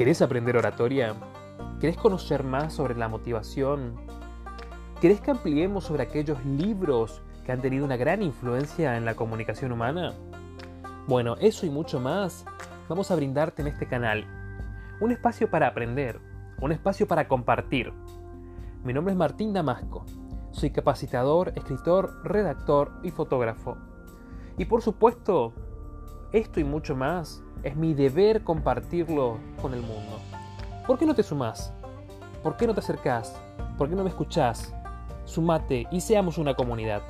¿Querés aprender oratoria? ¿Querés conocer más sobre la motivación? ¿Querés que ampliemos sobre aquellos libros que han tenido una gran influencia en la comunicación humana? Bueno, eso y mucho más vamos a brindarte en este canal. Un espacio para aprender, un espacio para compartir. Mi nombre es Martín Damasco. Soy capacitador, escritor, redactor y fotógrafo. Y por supuesto, esto y mucho más es mi deber compartirlo con el mundo. ¿Por qué no te sumás? ¿Por qué no te acercás? ¿Por qué no me escuchás? Sumate y seamos una comunidad.